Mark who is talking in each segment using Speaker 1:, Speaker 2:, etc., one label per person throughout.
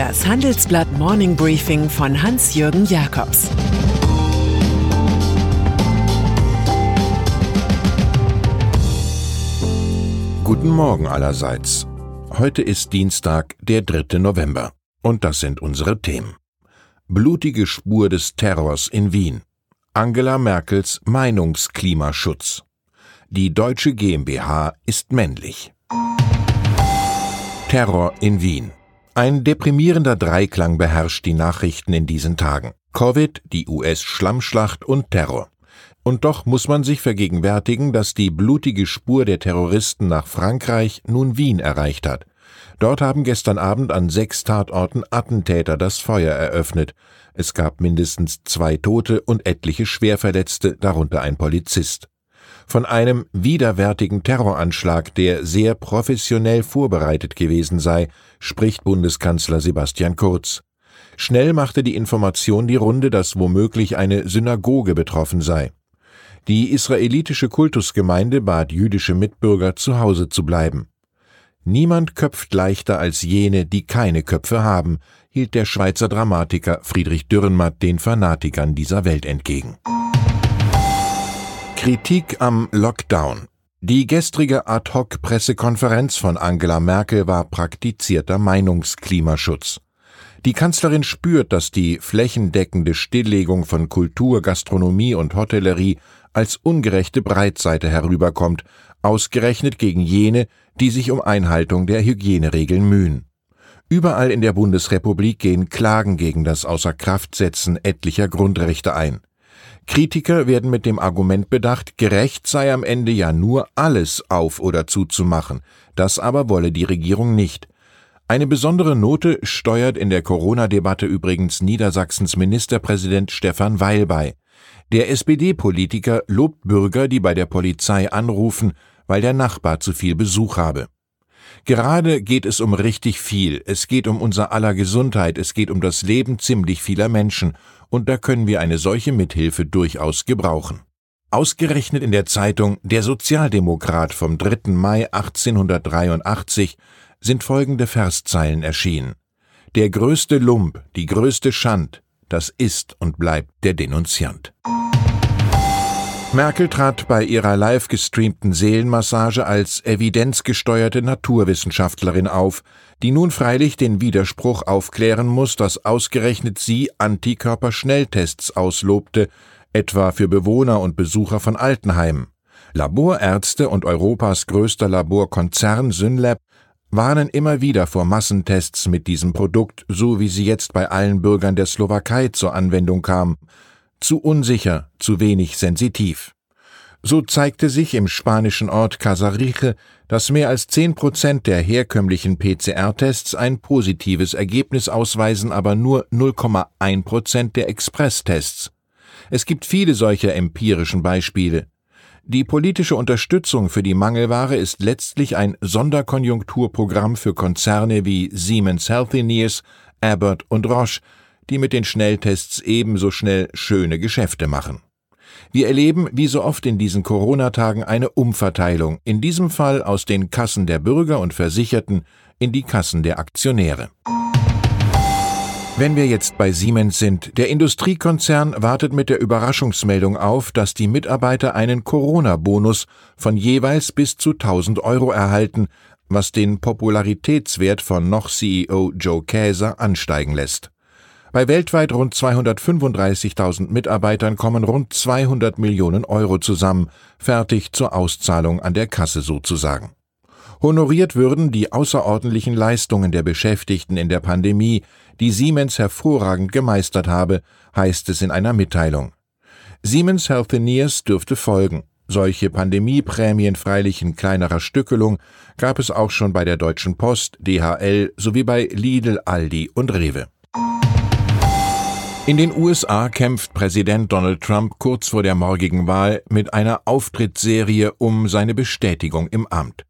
Speaker 1: Das Handelsblatt Morning Briefing von Hans-Jürgen Jakobs
Speaker 2: Guten Morgen allerseits. Heute ist Dienstag, der 3. November. Und das sind unsere Themen. Blutige Spur des Terrors in Wien. Angela Merkels Meinungsklimaschutz. Die deutsche GmbH ist männlich. Terror in Wien. Ein deprimierender Dreiklang beherrscht die Nachrichten in diesen Tagen. Covid, die US-Schlammschlacht und Terror. Und doch muss man sich vergegenwärtigen, dass die blutige Spur der Terroristen nach Frankreich nun Wien erreicht hat. Dort haben gestern Abend an sechs Tatorten Attentäter das Feuer eröffnet. Es gab mindestens zwei Tote und etliche Schwerverletzte, darunter ein Polizist. Von einem widerwärtigen Terroranschlag, der sehr professionell vorbereitet gewesen sei, spricht Bundeskanzler Sebastian Kurz. Schnell machte die Information die Runde, dass womöglich eine Synagoge betroffen sei. Die israelitische Kultusgemeinde bat jüdische Mitbürger zu Hause zu bleiben. Niemand köpft leichter als jene, die keine Köpfe haben, hielt der Schweizer Dramatiker Friedrich Dürrenmatt den Fanatikern dieser Welt entgegen. Kritik am Lockdown. Die gestrige Ad-hoc-Pressekonferenz von Angela Merkel war praktizierter Meinungsklimaschutz. Die Kanzlerin spürt, dass die flächendeckende Stilllegung von Kultur, Gastronomie und Hotellerie als ungerechte Breitseite herüberkommt, ausgerechnet gegen jene, die sich um Einhaltung der Hygieneregeln mühen. Überall in der Bundesrepublik gehen Klagen gegen das Außerkraftsetzen etlicher Grundrechte ein. Kritiker werden mit dem Argument bedacht, gerecht sei am Ende ja nur alles auf oder zuzumachen. Das aber wolle die Regierung nicht. Eine besondere Note steuert in der Corona-Debatte übrigens Niedersachsens Ministerpräsident Stefan Weil bei. Der SPD-Politiker lobt Bürger, die bei der Polizei anrufen, weil der Nachbar zu viel Besuch habe. Gerade geht es um richtig viel, es geht um unser aller Gesundheit, es geht um das Leben ziemlich vieler Menschen, und da können wir eine solche Mithilfe durchaus gebrauchen. Ausgerechnet in der Zeitung Der Sozialdemokrat vom 3. Mai 1883 sind folgende Verszeilen erschienen. Der größte Lump, die größte Schand, das ist und bleibt der Denunziant. Merkel trat bei ihrer live gestreamten Seelenmassage als evidenzgesteuerte Naturwissenschaftlerin auf, die nun freilich den Widerspruch aufklären muss, dass ausgerechnet sie Antikörperschnelltests auslobte, etwa für Bewohner und Besucher von Altenheimen. Laborärzte und Europas größter Laborkonzern Synlab warnen immer wieder vor Massentests mit diesem Produkt, so wie sie jetzt bei allen Bürgern der Slowakei zur Anwendung kam zu unsicher, zu wenig sensitiv. So zeigte sich im spanischen Ort Casariche, dass mehr als zehn Prozent der herkömmlichen PCR-Tests ein positives Ergebnis ausweisen, aber nur 0,1 Prozent der Express-Tests. Es gibt viele solcher empirischen Beispiele. Die politische Unterstützung für die Mangelware ist letztlich ein Sonderkonjunkturprogramm für Konzerne wie Siemens Healthineers, Abbott und Roche, die mit den Schnelltests ebenso schnell schöne Geschäfte machen. Wir erleben, wie so oft in diesen Corona-Tagen, eine Umverteilung, in diesem Fall aus den Kassen der Bürger und Versicherten in die Kassen der Aktionäre. Wenn wir jetzt bei Siemens sind, der Industriekonzern wartet mit der Überraschungsmeldung auf, dass die Mitarbeiter einen Corona-Bonus von jeweils bis zu 1000 Euro erhalten, was den Popularitätswert von noch CEO Joe Käser ansteigen lässt. Bei weltweit rund 235.000 Mitarbeitern kommen rund 200 Millionen Euro zusammen, fertig zur Auszahlung an der Kasse sozusagen. Honoriert würden die außerordentlichen Leistungen der Beschäftigten in der Pandemie, die Siemens hervorragend gemeistert habe, heißt es in einer Mitteilung. Siemens Healthineers dürfte folgen. Solche Pandemieprämien freilich in kleinerer Stückelung gab es auch schon bei der Deutschen Post, DHL sowie bei Lidl, Aldi und Rewe. In den USA kämpft Präsident Donald Trump kurz vor der morgigen Wahl mit einer Auftrittsserie um seine Bestätigung im Amt.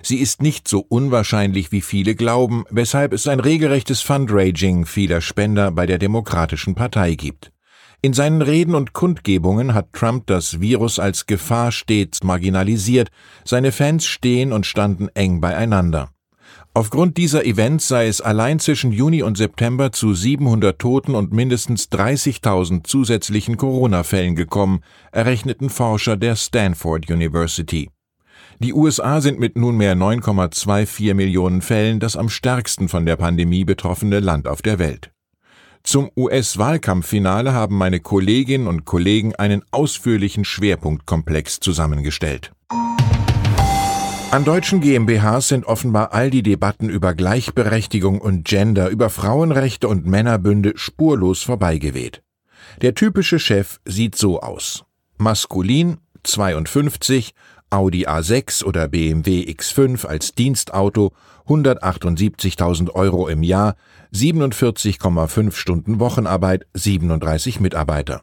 Speaker 2: Sie ist nicht so unwahrscheinlich, wie viele glauben, weshalb es ein regelrechtes Fundraising vieler Spender bei der Demokratischen Partei gibt. In seinen Reden und Kundgebungen hat Trump das Virus als Gefahr stets marginalisiert, seine Fans stehen und standen eng beieinander. Aufgrund dieser Events sei es allein zwischen Juni und September zu 700 Toten und mindestens 30.000 zusätzlichen Corona-Fällen gekommen, errechneten Forscher der Stanford University. Die USA sind mit nunmehr 9,24 Millionen Fällen das am stärksten von der Pandemie betroffene Land auf der Welt. Zum US-Wahlkampffinale haben meine Kolleginnen und Kollegen einen ausführlichen Schwerpunktkomplex zusammengestellt. An deutschen GmbHs sind offenbar all die Debatten über Gleichberechtigung und Gender, über Frauenrechte und Männerbünde spurlos vorbeigeweht. Der typische Chef sieht so aus. Maskulin, 52, Audi A6 oder BMW X5 als Dienstauto, 178.000 Euro im Jahr, 47,5 Stunden Wochenarbeit, 37 Mitarbeiter.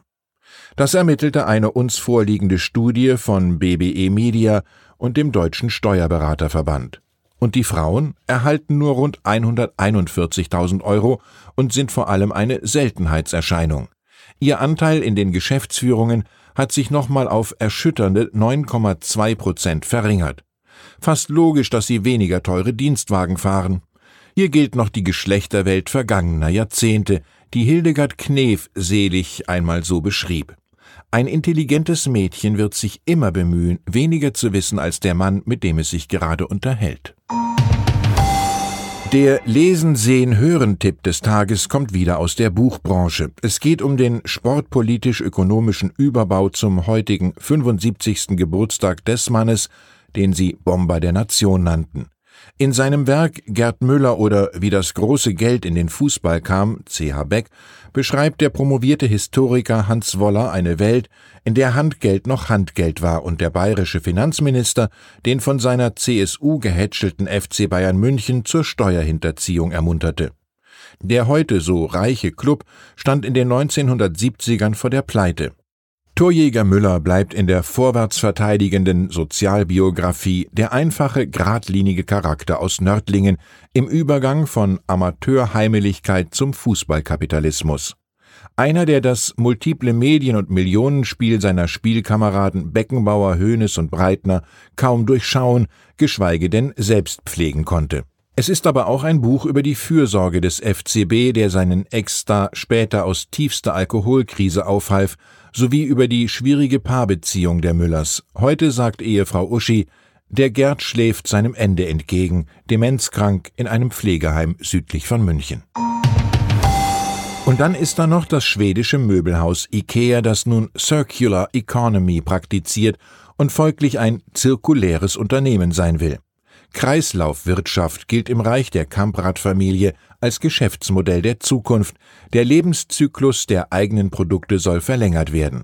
Speaker 2: Das ermittelte eine uns vorliegende Studie von BBE Media und dem Deutschen Steuerberaterverband. Und die Frauen erhalten nur rund 141.000 Euro und sind vor allem eine Seltenheitserscheinung. Ihr Anteil in den Geschäftsführungen hat sich nochmal auf erschütternde 9,2 Prozent verringert. Fast logisch, dass sie weniger teure Dienstwagen fahren. Hier gilt noch die Geschlechterwelt vergangener Jahrzehnte, die Hildegard Knef selig einmal so beschrieb. Ein intelligentes Mädchen wird sich immer bemühen, weniger zu wissen als der Mann, mit dem es sich gerade unterhält. Der Lesen, Sehen, Hören-Tipp des Tages kommt wieder aus der Buchbranche. Es geht um den sportpolitisch-ökonomischen Überbau zum heutigen 75. Geburtstag des Mannes, den sie Bomber der Nation nannten. In seinem Werk Gerd Müller oder Wie das große Geld in den Fußball kam, C.H. Beck, beschreibt der promovierte Historiker Hans Woller eine Welt, in der Handgeld noch Handgeld war und der bayerische Finanzminister den von seiner CSU gehätschelten FC Bayern München zur Steuerhinterziehung ermunterte. Der heute so reiche Club stand in den 1970ern vor der Pleite. Torjäger Müller bleibt in der vorwärts verteidigenden Sozialbiografie der einfache, geradlinige Charakter aus Nördlingen im Übergang von Amateurheimeligkeit zum Fußballkapitalismus. Einer, der das multiple Medien- und Millionenspiel seiner Spielkameraden Beckenbauer, Hoeneß und Breitner kaum durchschauen, geschweige denn selbst pflegen konnte. Es ist aber auch ein Buch über die Fürsorge des FCB, der seinen Ex-Star später aus tiefster Alkoholkrise aufhalf, sowie über die schwierige Paarbeziehung der Müllers. Heute sagt Ehefrau Uschi, der Gerd schläft seinem Ende entgegen, demenzkrank in einem Pflegeheim südlich von München. Und dann ist da noch das schwedische Möbelhaus IKEA, das nun Circular Economy praktiziert und folglich ein zirkuläres Unternehmen sein will. Kreislaufwirtschaft gilt im Reich der Kamprad-Familie als Geschäftsmodell der Zukunft. Der Lebenszyklus der eigenen Produkte soll verlängert werden.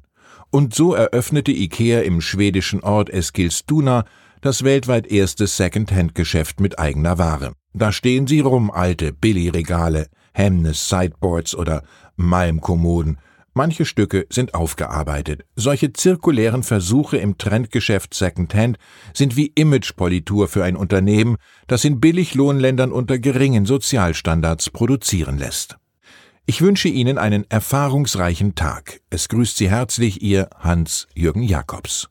Speaker 2: Und so eröffnete IKEA im schwedischen Ort Eskilstuna das weltweit erste Second-Hand-Geschäft mit eigener Ware. Da stehen sie rum, alte Billigregale, Hemnes Sideboards oder Malmkommoden, Manche Stücke sind aufgearbeitet. Solche zirkulären Versuche im Trendgeschäft Secondhand sind wie Imagepolitur für ein Unternehmen, das in Billiglohnländern unter geringen Sozialstandards produzieren lässt. Ich wünsche Ihnen einen erfahrungsreichen Tag. Es grüßt Sie herzlich Ihr Hans-Jürgen Jakobs.